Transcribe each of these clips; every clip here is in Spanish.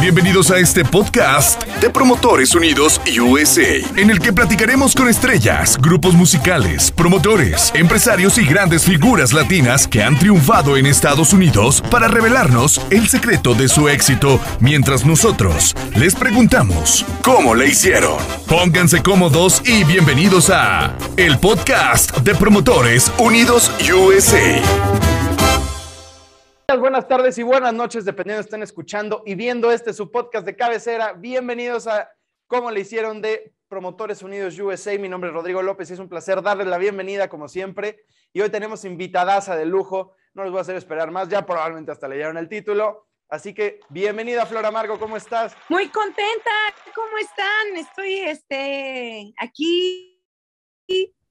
Bienvenidos a este podcast de Promotores Unidos USA, en el que platicaremos con estrellas, grupos musicales, promotores, empresarios y grandes figuras latinas que han triunfado en Estados Unidos para revelarnos el secreto de su éxito, mientras nosotros les preguntamos cómo le hicieron. Pónganse cómodos y bienvenidos a el podcast de Promotores Unidos USA. Buenas tardes y buenas noches, dependiendo de estén escuchando y viendo este su podcast de cabecera. Bienvenidos a Cómo le hicieron de Promotores Unidos USA. Mi nombre es Rodrigo López y es un placer darles la bienvenida como siempre. Y hoy tenemos invitadaza de lujo. No les voy a hacer esperar más, ya probablemente hasta leyeron el título. Así que bienvenida Flora Amargo, ¿cómo estás? Muy contenta, ¿cómo están? Estoy este, aquí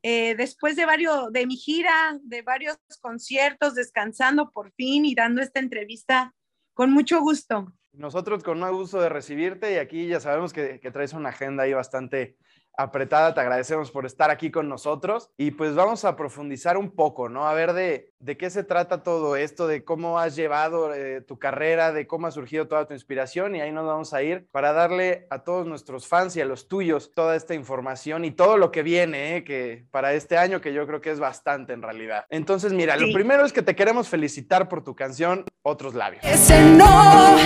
eh, después de varios, de mi gira, de varios conciertos, descansando por fin y dando esta entrevista con mucho gusto. Nosotros con un gusto de recibirte y aquí ya sabemos que, que traes una agenda ahí bastante apretada. Te agradecemos por estar aquí con nosotros y pues vamos a profundizar un poco, ¿no? A ver de, de qué se trata todo esto, de cómo has llevado eh, tu carrera, de cómo ha surgido toda tu inspiración y ahí nos vamos a ir para darle a todos nuestros fans y a los tuyos toda esta información y todo lo que viene, ¿eh? que para este año que yo creo que es bastante en realidad. Entonces, mira, lo primero es que te queremos felicitar por tu canción Otros Labios. Ese no,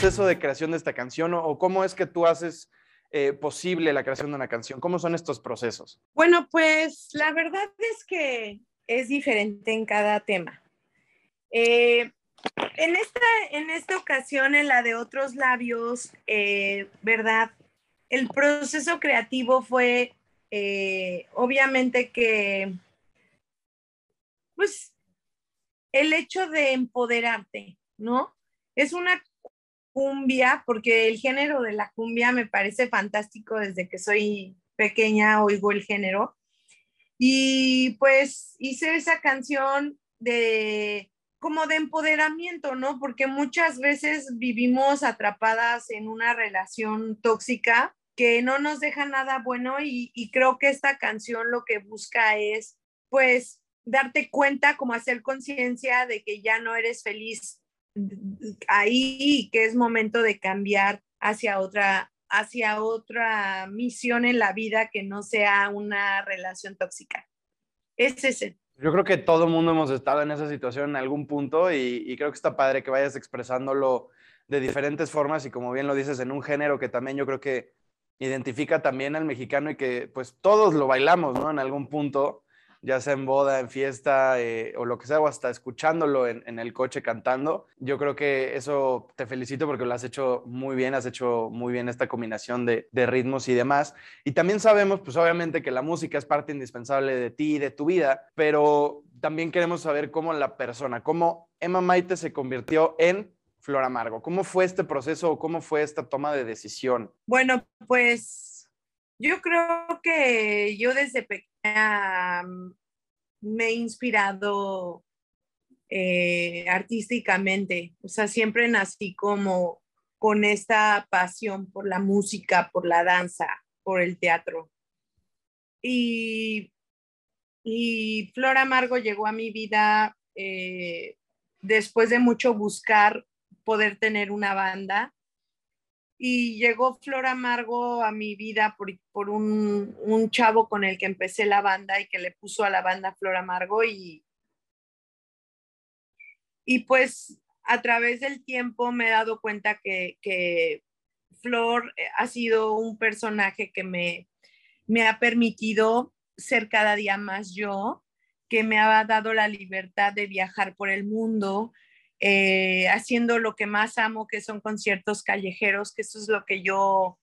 proceso de creación de esta canción o cómo es que tú haces eh, posible la creación de una canción? ¿Cómo son estos procesos? Bueno, pues la verdad es que es diferente en cada tema. Eh, en, esta, en esta ocasión, en la de otros labios, eh, ¿verdad? El proceso creativo fue, obviamente que, pues, el hecho de empoderarte, ¿no? Es una cumbia, porque el género de la cumbia me parece fantástico desde que soy pequeña, oigo el género. Y pues hice esa canción de como de empoderamiento, ¿no? Porque muchas veces vivimos atrapadas en una relación tóxica que no nos deja nada bueno y, y creo que esta canción lo que busca es pues darte cuenta, como hacer conciencia de que ya no eres feliz ahí que es momento de cambiar hacia otra hacia otra misión en la vida que no sea una relación tóxica. Es ese. Yo creo que todo el mundo hemos estado en esa situación en algún punto y, y, creo que está padre que vayas expresándolo de diferentes formas y como bien lo dices, en un género que también yo creo que identifica también al mexicano y que pues todos lo bailamos, ¿no? En algún punto ya sea en boda, en fiesta eh, o lo que sea, o hasta escuchándolo en, el coche cantando. Yo creo que eso te felicito porque lo has hecho muy bien, has hecho muy bien esta combinación de, de ritmos y demás. Y también sabemos, pues obviamente que la música es parte indispensable de ti y de tu vida, pero también queremos saber cómo la persona, cómo Emma Maite se convirtió en Flor Amargo. ¿Cómo fue este proceso o cómo fue esta toma de decisión? Bueno, pues yo creo que yo desde pequeña me he inspirado eh, artísticamente, o sea, siempre nací como con esta pasión por la música, por la danza, por el teatro. Y, y Flor Amargo llegó a mi vida eh, después de mucho buscar poder tener una banda y llegó Flor Amargo a mi vida por, un, un, chavo con el que empecé la banda y que le puso a la banda Flor Amargo y, y pues a través del tiempo me he dado cuenta que, que Flor ha sido un personaje que me, me ha permitido ser cada día más yo, que me ha dado la libertad de viajar por el mundo, eh, haciendo lo que más amo, que son conciertos callejeros, que eso es lo que yo,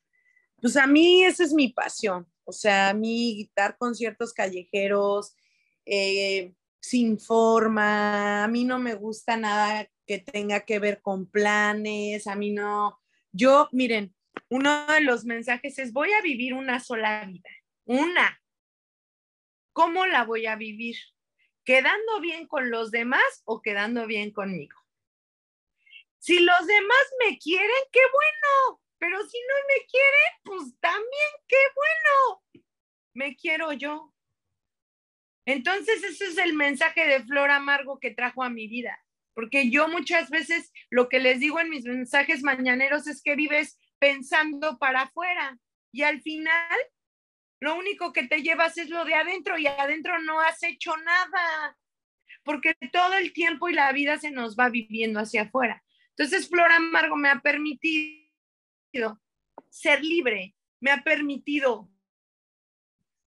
pues a mí esa es mi pasión, o sea, a mí dar conciertos callejeros, eh, sin forma, a mí no me gusta nada que tenga que ver con planes, a mí no, yo, miren, uno de los mensajes es, voy a vivir una sola vida, una. ¿Cómo la voy a vivir? ¿Quedando bien con los demás o quedando bien conmigo? Si los demás me quieren, qué bueno, pero si no me quieren, pues también qué bueno. me quiero yo. Entonces, ese es el mensaje de Flor Amargo que trajo a mi vida. Porque yo muchas veces lo que les digo en mis mensajes mañaneros es que vives pensando para afuera y al final lo único que te llevas es lo de adentro y adentro no has hecho nada, porque todo el tiempo y la vida se nos va viviendo hacia afuera. Entonces, Flor Amargo me ha permitido ser libre, me ha permitido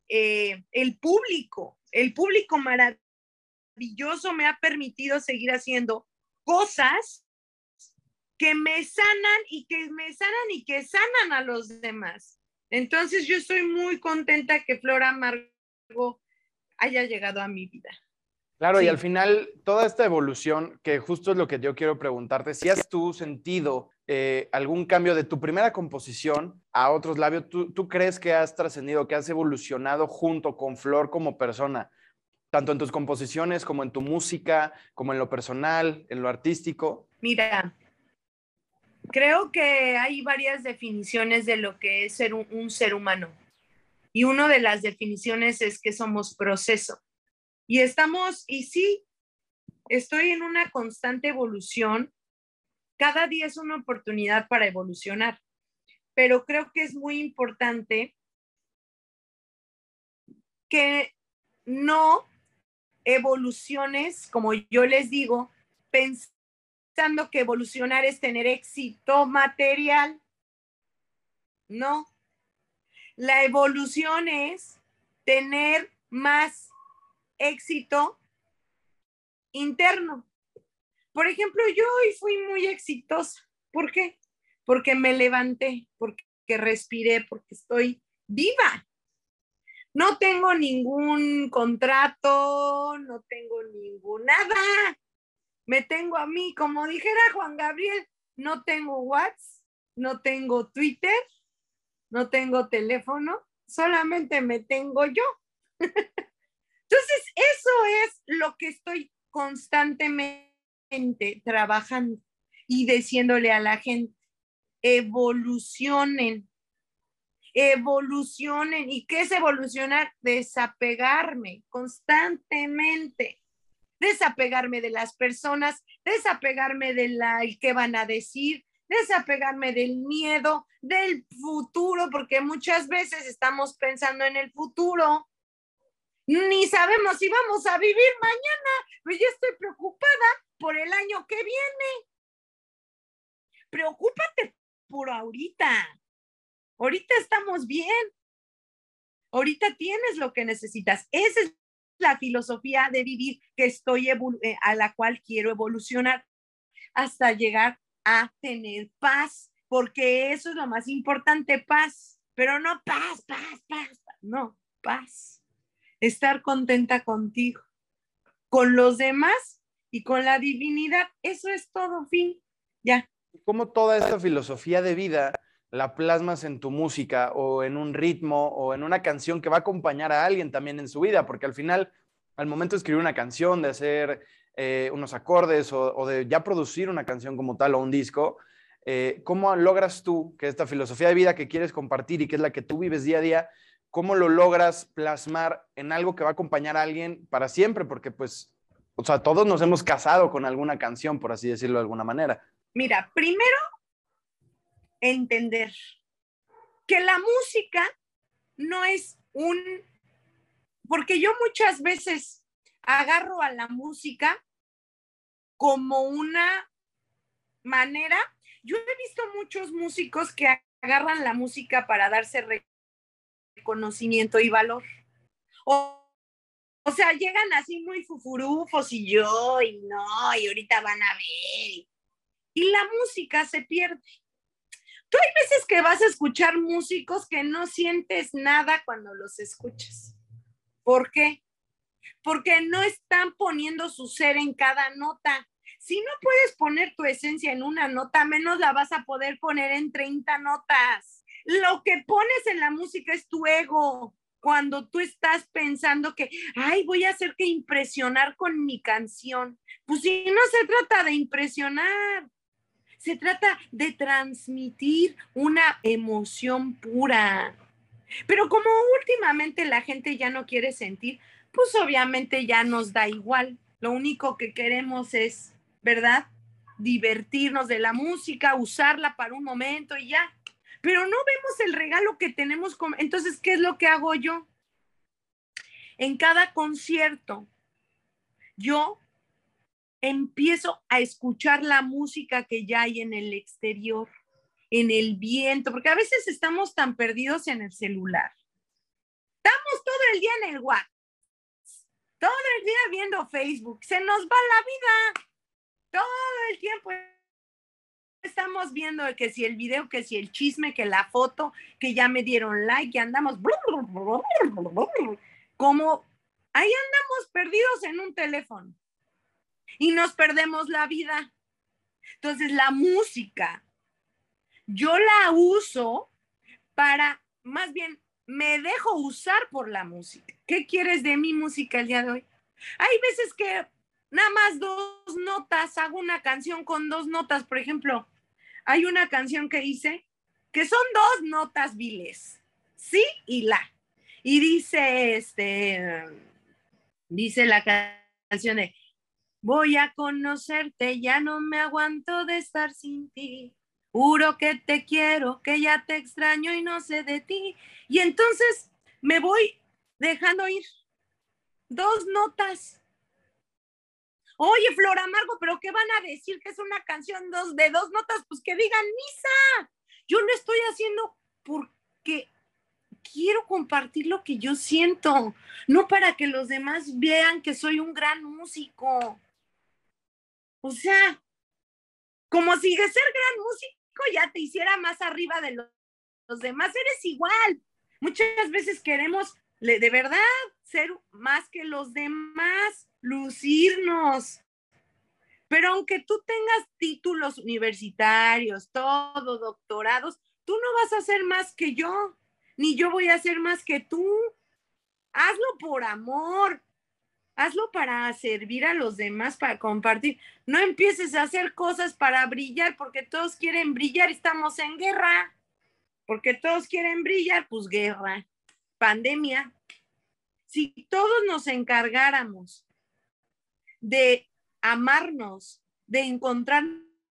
eh, el público, el público maravilloso me ha permitido seguir haciendo cosas que me sanan y que me sanan y que sanan a los demás. Entonces yo estoy muy contenta que Flora Amargo haya llegado a mi vida. Claro, y al final toda esta evolución, que justo es lo que yo quiero preguntarte, si has tú sentido eh, algún cambio de tu primera composición a otros labios, ¿tú, ¿tú crees que has trascendido, que has evolucionado junto con Flor como persona, tanto en tus composiciones como en tu música, como en lo personal, en lo artístico? Mira, creo que hay varias definiciones de lo que es ser un, ser humano. Y una de las definiciones es que somos proceso. Y estamos, y sí, estoy en una constante evolución. Cada día es una oportunidad para evolucionar. Pero creo que es muy importante que no evoluciones, como yo les digo, pensando que evolucionar es tener éxito material. No. La evolución es tener más éxito interno. Por ejemplo, yo hoy fui muy exitosa. ¿Por qué? Porque me levanté, porque respiré, porque estoy viva. No tengo ningún contrato, no tengo ningún nada me tengo a mí, como dijera Juan Gabriel, no tengo WhatsApp, no tengo Twitter, no tengo teléfono, solamente me tengo yo. Entonces, eso es lo que estoy constantemente trabajando y diciéndole a la gente, evolucionen, evolucionen. ¿Y qué es evolucionar? Desapegarme constantemente desapegarme de las personas, desapegarme de la, que van a decir, desapegarme del miedo, del futuro, porque muchas veces estamos pensando en el futuro. Ni sabemos si vamos a vivir mañana, pues yo estoy preocupada por el año que viene. Preocúpate por ahorita. Ahorita estamos bien. Ahorita tienes lo que necesitas. Ese es la filosofía de vivir que estoy eh, a la cual quiero evolucionar hasta llegar a tener paz, porque eso es lo más importante, paz, pero no paz, paz, paz, no, paz. Estar contenta contigo, con los demás y con la divinidad, eso es todo, fin, ya. ¿Cómo toda esta filosofía de vida la plasmas en tu música o en un ritmo o en una canción que va a acompañar a alguien también en su vida, porque al final, al momento de escribir una canción, de hacer eh, unos acordes o, de ya producir una canción como tal o un disco, eh, ¿cómo logras tú que esta filosofía de vida que quieres compartir y que es la que tú vives día a día, cómo lo logras plasmar en algo que va a acompañar a alguien para siempre? Porque pues, o sea, todos nos hemos casado con alguna canción, por así decirlo de alguna manera. Mira, primero entender que la música no es un, porque yo muchas veces agarro a la música como una manera, yo he visto muchos músicos que agarran la música para darse reconocimiento y valor. O, o sea, llegan así muy fufurufos y yo, y no, y ahorita van a ver. Y la música se pierde. Tú hay veces que vas a escuchar músicos que no sientes nada cuando los escuchas. ¿Por qué? Porque no están poniendo su ser en cada nota. Si no puedes poner tu esencia en una nota, menos la vas a poder poner en 30 notas. Lo que pones en la música es tu ego. Cuando tú estás pensando que, ay, voy a hacer que impresionar con mi canción. Pues si no se trata de impresionar, se trata de transmitir una emoción pura. Pero como últimamente la gente ya no quiere sentir, pues obviamente ya nos da igual. Lo único que queremos es, ¿verdad? Divertirnos de la música, usarla para un momento y ya. Pero no vemos el regalo que tenemos. Con... Entonces, ¿qué es lo que hago yo? En cada concierto, yo empiezo a escuchar la música que ya hay en el exterior, en el viento, porque a veces estamos tan perdidos en el celular. Estamos todo el día en el WhatsApp, todo el día viendo Facebook, se nos va la vida, todo el tiempo estamos viendo que si el video, que si el chisme, que la foto, que ya me dieron like, que andamos como ahí andamos perdidos en un teléfono y nos perdemos la vida. Entonces, la música, yo la uso para, más bien, me dejo usar por la música. ¿Qué quieres de mi música el día de hoy? Hay veces que nada más dos notas, hago una canción con dos notas, por ejemplo, hay una canción que hice que son dos notas viles, sí y la. Y dice, este, dice la canción Voy a conocerte, ya no me aguanto de estar sin ti. Juro que te quiero, que ya te extraño y no sé de ti. Y entonces me voy dejando ir. Dos notas. Oye, Flor Amargo, pero ¿qué van a decir que es una canción dos, de dos notas? Pues que digan misa. Yo lo estoy haciendo porque quiero compartir lo que yo siento, no para que los demás vean que soy un gran músico. O sea, como si de ser gran músico ya te hiciera más arriba de los, demás, eres igual. Muchas veces queremos de verdad ser más que los demás, lucirnos. Pero aunque tú tengas títulos universitarios, todo, doctorados, tú no vas a ser más que yo, ni yo voy a ser más que tú. Hazlo por amor, hazlo para servir a los demás, para compartir. No empieces a hacer cosas para brillar, porque todos quieren brillar, estamos en guerra. Porque todos quieren brillar, pues guerra, pandemia. Si todos nos encargáramos de amarnos, de encontrar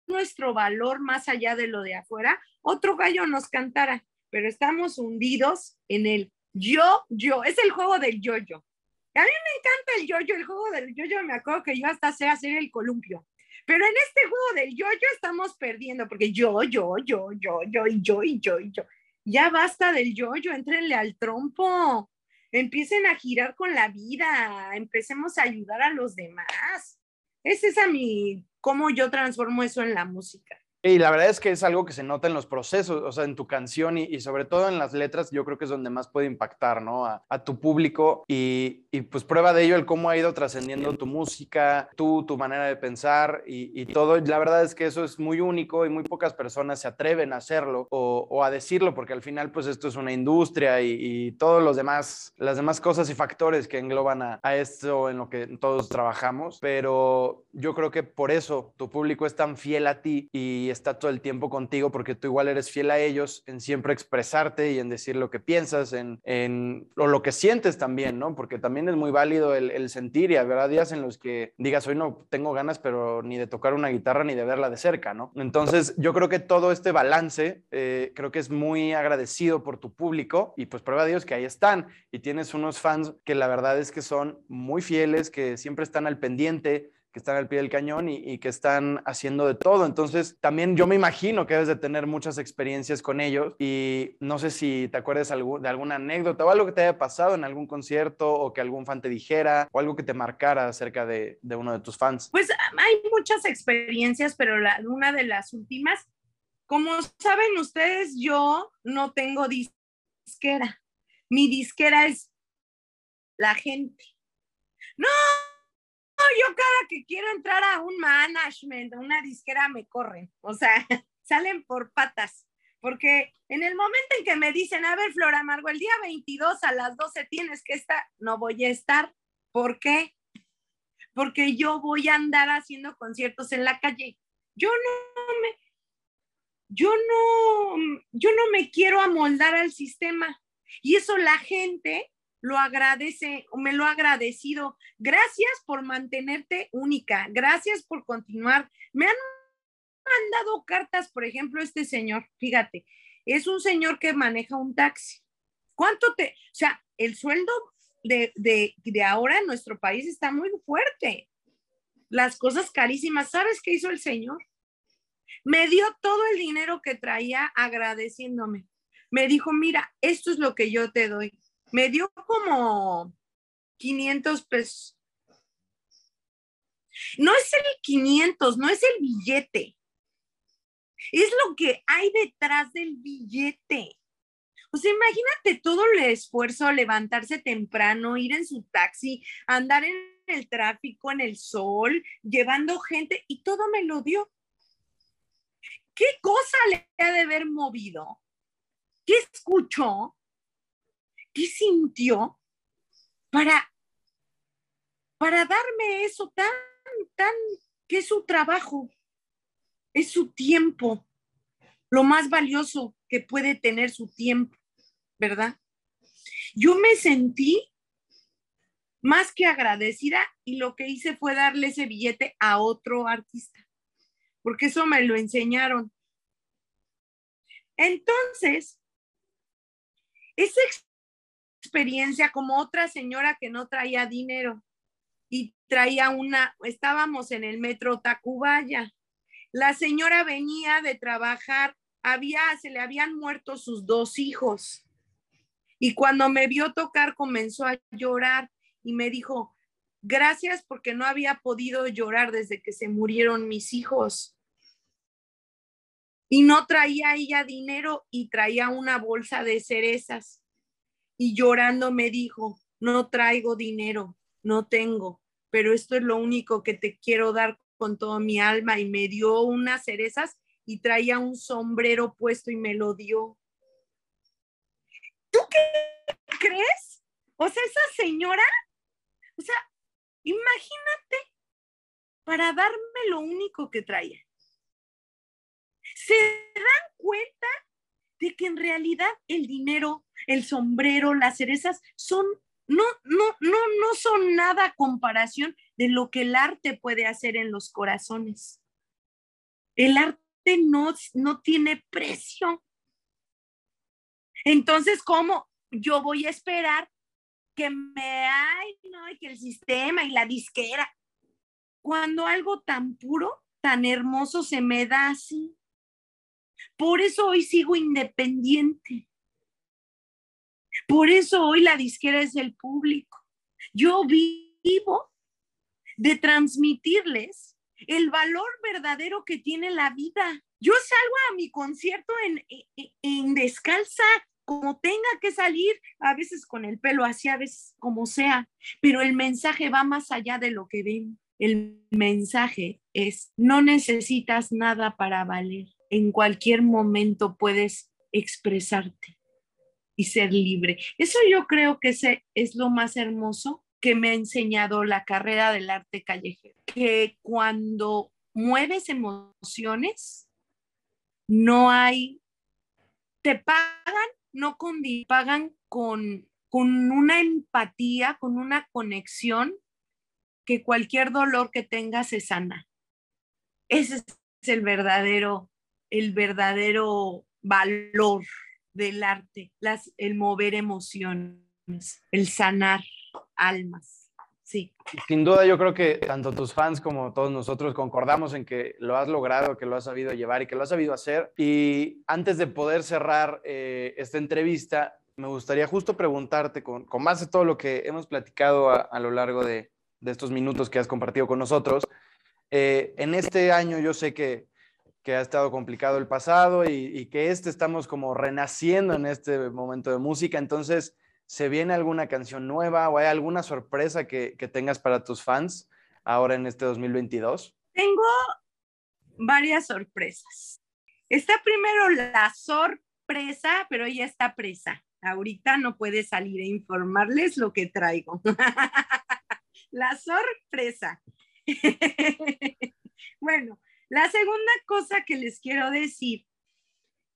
nuestro valor más allá de lo de afuera, otro gallo nos cantara, pero estamos hundidos en el yo, yo, es el juego del yo-yo. A mí me encanta el yoyo, el juego del yoyo, me acuerdo que yo hasta sé hacer el columpio. Pero en este juego del yoyo estamos perdiendo, porque yo, yo, yo, yo, yo, y yo, y yo, y yo. Ya basta del yoyo, entrenle al trompo, empiecen a girar con la vida, empecemos a ayudar a los demás. Es esa mi, cómo yo transformo eso en la música. Y la verdad es que es algo que se nota en los procesos, o sea, en tu canción y, sobre todo en las letras, yo creo que es donde más puede impactar, ¿no? A, tu público y, pues prueba de ello el cómo ha ido trascendiendo tu música, tú, tu manera de pensar y, todo. La verdad es que eso es muy único y muy pocas personas se atreven a hacerlo o, a decirlo, porque al final, pues esto es una industria y, todos los demás, las demás cosas y factores que engloban a, a esto en lo que todos trabajamos. Pero yo creo que por eso tu público es tan fiel a ti y está todo el tiempo contigo porque tú igual eres fiel a ellos en siempre expresarte y en decir lo que piensas, en, en o lo que sientes también, ¿no? Porque también es muy válido el, sentir y habrá días en los que digas, hoy no tengo ganas, pero ni de tocar una guitarra ni de verla de cerca, ¿no? Entonces yo creo que todo este balance, eh, creo que es muy agradecido por tu público y pues prueba de Dios que ahí están y tienes unos fans que la verdad es que son muy fieles, que siempre están al pendiente que están al pie del cañón y, que están haciendo de todo. Entonces, también yo me imagino que debes de tener muchas experiencias con ellos y no sé si te acuerdas de alguna anécdota o algo que te haya pasado en algún concierto o que algún fan te dijera o algo que te marcara acerca de, uno de tus fans. Pues hay muchas experiencias, pero una de las últimas, como saben ustedes, yo no tengo disquera. Mi disquera es la gente. No, yo cada que quiero entrar a un management, a una disquera, me corren. O sea, salen por patas. Porque en el momento en que me dicen, a ver, Flor Amargo, el día 22 a las 12 tienes que estar, no voy a estar. ¿Por qué? Porque yo voy a andar haciendo conciertos en la calle. Yo no me, yo no, yo no me quiero amoldar al sistema. Y eso la gente lo agradece, me lo ha agradecido. Gracias por mantenerte única, gracias por continuar. Me han mandado cartas, por ejemplo, este señor, fíjate, es un señor que maneja un taxi. ¿Cuánto te, o sea, el sueldo de, de, de ahora en nuestro país está muy fuerte? Las cosas carísimas. ¿Sabes qué hizo el señor? Me dio todo el dinero que traía agradeciéndome. Me dijo, mira, esto es lo que yo te doy. Me dio como 500 pesos. No es el 500, no es el billete. Es lo que hay detrás del billete. O sea, imagínate todo el esfuerzo, levantarse temprano, ir en su taxi, andar en el tráfico, en el sol, llevando gente y todo me lo dio. ¿Qué cosa le ha de haber movido? ¿Qué escuchó? ¿Qué sintió para, para darme eso tan, tan, que es su trabajo? es su tiempo, lo más valioso que puede tener su tiempo, ¿verdad? Yo me sentí más que agradecida y lo que hice fue darle ese billete a otro artista, porque eso me lo enseñaron. Entonces, esa experiencia como otra señora que no traía dinero y traía una, estábamos en el metro Tacubaya la señora venía de trabajar, había, se le habían muerto sus dos hijos. Y cuando me vio tocar comenzó a llorar y me dijo, gracias porque no había podido llorar desde que se murieron mis hijos. Y no traía ella dinero y traía una bolsa de cerezas. Y llorando me dijo, no traigo dinero, no tengo, pero esto es lo único que te quiero dar con toda mi alma y me dio unas cerezas y traía un sombrero puesto y me lo dio. ¿Tú qué crees? O sea, esa señora, o sea, imagínate, para darme lo único que traía. ¿Se dan cuenta de que en realidad el dinero, el sombrero, las cerezas son no, no, no, no son nada comparación de lo que el arte puede hacer en los corazones. El arte no, no tiene precio. Entonces, ¿cómo yo voy a esperar que me hay, no, y que el sistema y la disquera, cuando algo tan puro, tan hermoso se me da así? Por eso hoy sigo independiente. Por eso hoy la disquera es el público. Yo vivo de transmitirles el valor verdadero que tiene la vida. Yo salgo a mi concierto en, en, descalza, como tenga que salir, a veces con el pelo así, a veces como sea, pero el mensaje va más allá de lo que ven. El mensaje es, no necesitas nada para valer. En cualquier momento puedes expresarte y ser libre. Eso yo creo que es lo más hermoso que me ha enseñado la carrera del arte callejero, que cuando mueves emociones, no hay, te pagan, no con, pagan con, con una empatía, con una conexión que cualquier dolor que tengas se sana. Ese es el verdadero, el verdadero valor del arte, las, el mover emociones, el sanar almas. Sí. Sin duda, yo creo que tanto tus fans como todos nosotros concordamos en que lo has logrado, que lo has sabido llevar y que lo has sabido hacer. Y antes de poder cerrar eh, esta entrevista, me gustaría justo preguntarte, con, con, más de todo lo que hemos platicado a, lo largo de, de, estos minutos que has compartido con nosotros, eh, en este año yo sé que que ha estado complicado el pasado y, que este estamos como renaciendo en este momento de música. Entonces, ¿se viene alguna canción nueva o hay alguna sorpresa que, tengas para tus fans ahora en este 2022? Tengo varias sorpresas. Está primero la sorpresa, pero ella está presa. Ahorita no puede salir a informarles lo que traigo. la sorpresa. bueno, la segunda cosa que les quiero decir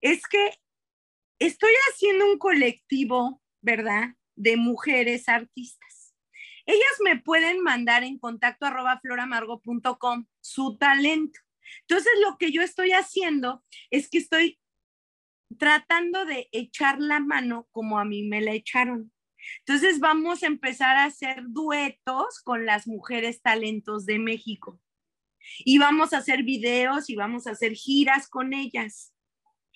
es que estoy haciendo un colectivo ¿verdad? De mujeres artistas. Ellas me pueden mandar en contacto arroba floramargo.com su talento. Entonces, lo que yo estoy haciendo es que estoy tratando de echar la mano como a mí me la echaron. Entonces, vamos a empezar a hacer duetos con las mujeres talentos de México. Y vamos a hacer videos y vamos a hacer giras con ellas.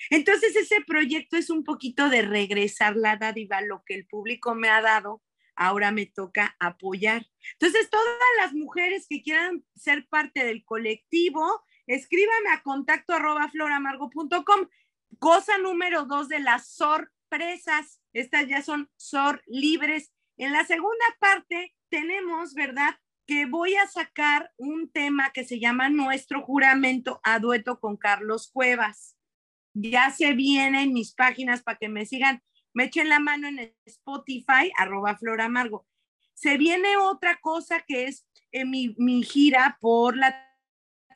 Entonces, ese proyecto es un poquito de regresar la dádiva, lo que el público me ha dado, ahora me toca apoyar. Entonces, todas las mujeres que quieran ser parte del colectivo, escríbame a contacto arroba floramargo.com. Cosa número dos de las sorpresas. Estas ya son sor libres. En la segunda parte tenemos, ¿verdad? Que voy a sacar un tema que se llama Nuestro juramento a dueto con Carlos Cuevas. Ya se viene en mis páginas para que me sigan. Me echen la mano en Spotify, arroba floramargo. Se viene otra cosa que es eh, mi, mi gira por la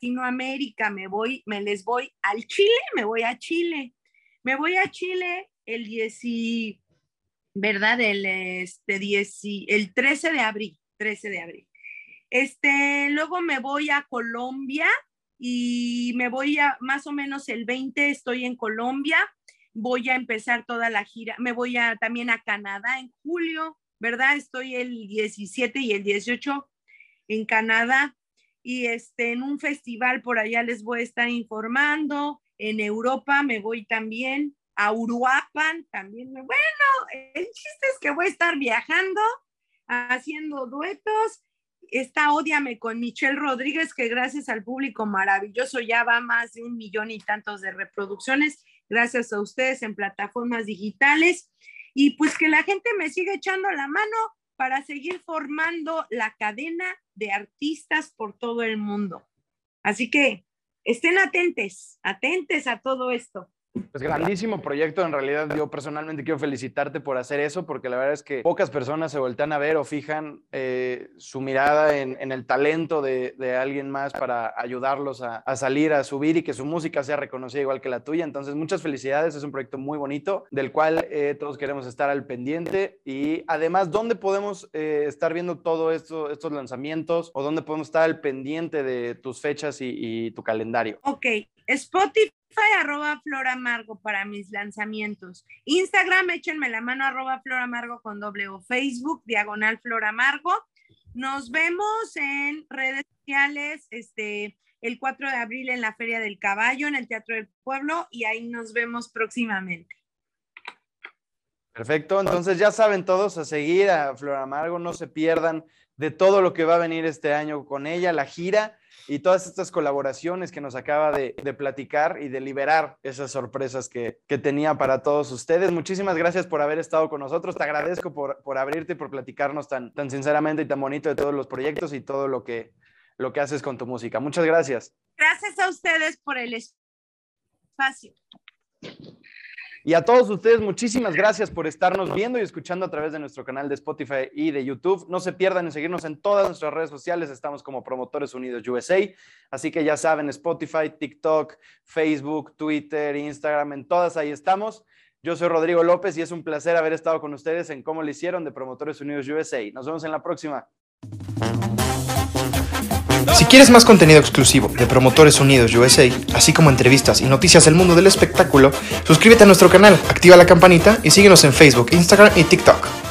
Latinoamérica, me voy, me les voy al Chile, me voy a Chile. Me voy a Chile el 10, ¿verdad? El, este, 10, el 13 de abril, 13 de abril. Este, luego me voy a Colombia y me voy a más o menos el 20, estoy en Colombia. Voy a empezar toda la gira. Me voy a, también a Canadá en julio, ¿verdad? Estoy el 17 y el 18 en Canadá y este, en un festival por allá les voy a estar informando. En Europa me voy también a Uruapan, también. Bueno, el chiste es que voy a estar viajando, haciendo duetos. Está Odiame con Michelle Rodríguez, que gracias al público maravilloso ya va más de un millón y tantos de reproducciones, gracias a ustedes en plataformas digitales. Y pues que la gente me siga echando la mano para seguir formando la cadena de artistas por todo el mundo. Así que estén atentes, atentes a todo esto. Pues grandísimo proyecto, en realidad yo personalmente quiero felicitarte por hacer eso, porque la verdad es que pocas personas se voltean a ver o fijan eh, su mirada en, el talento de, alguien más para ayudarlos a, salir, a subir y que su música sea reconocida igual que la tuya. Entonces, muchas felicidades, es un proyecto muy bonito del cual eh, todos queremos estar al pendiente y además, ¿dónde podemos eh, estar viendo todos esto, estos lanzamientos o dónde podemos estar al pendiente de tus fechas y, y tu calendario? Ok, Spotify arroba Amargo para mis lanzamientos. Instagram, échenme la mano arroba Flora Amargo con doble o Facebook, diagonal Flora Amargo. Nos vemos en redes sociales, este, el 4 de abril en la Feria del Caballo, en el Teatro del Pueblo, y ahí nos vemos próximamente. Perfecto, entonces ya saben todos a seguir a Flora Amargo, no se pierdan de todo lo que va a venir este año con ella, la gira y todas estas colaboraciones que nos acaba de, platicar y de liberar esas sorpresas que, tenía para todos ustedes. Muchísimas gracias por haber estado con nosotros. Te agradezco por, por abrirte y por platicarnos tan, tan sinceramente y tan bonito de todos los proyectos y todo lo que, lo que haces con tu música. Muchas gracias. Gracias a ustedes por el espacio. Y a todos ustedes, muchísimas gracias por estarnos viendo y escuchando a través de nuestro canal de Spotify y de YouTube. No se pierdan en seguirnos en todas nuestras redes sociales. Estamos como Promotores Unidos USA. Así que ya saben, Spotify, TikTok, Facebook, Twitter, Instagram, en todas ahí estamos. Yo soy Rodrigo López y es un placer haber estado con ustedes en Cómo lo hicieron de Promotores Unidos USA. Nos vemos en la próxima. Si quieres más contenido exclusivo de Promotores Unidos USA, así como entrevistas y noticias del mundo del espectáculo, suscríbete a nuestro canal, activa la campanita y síguenos en Facebook, Instagram y TikTok.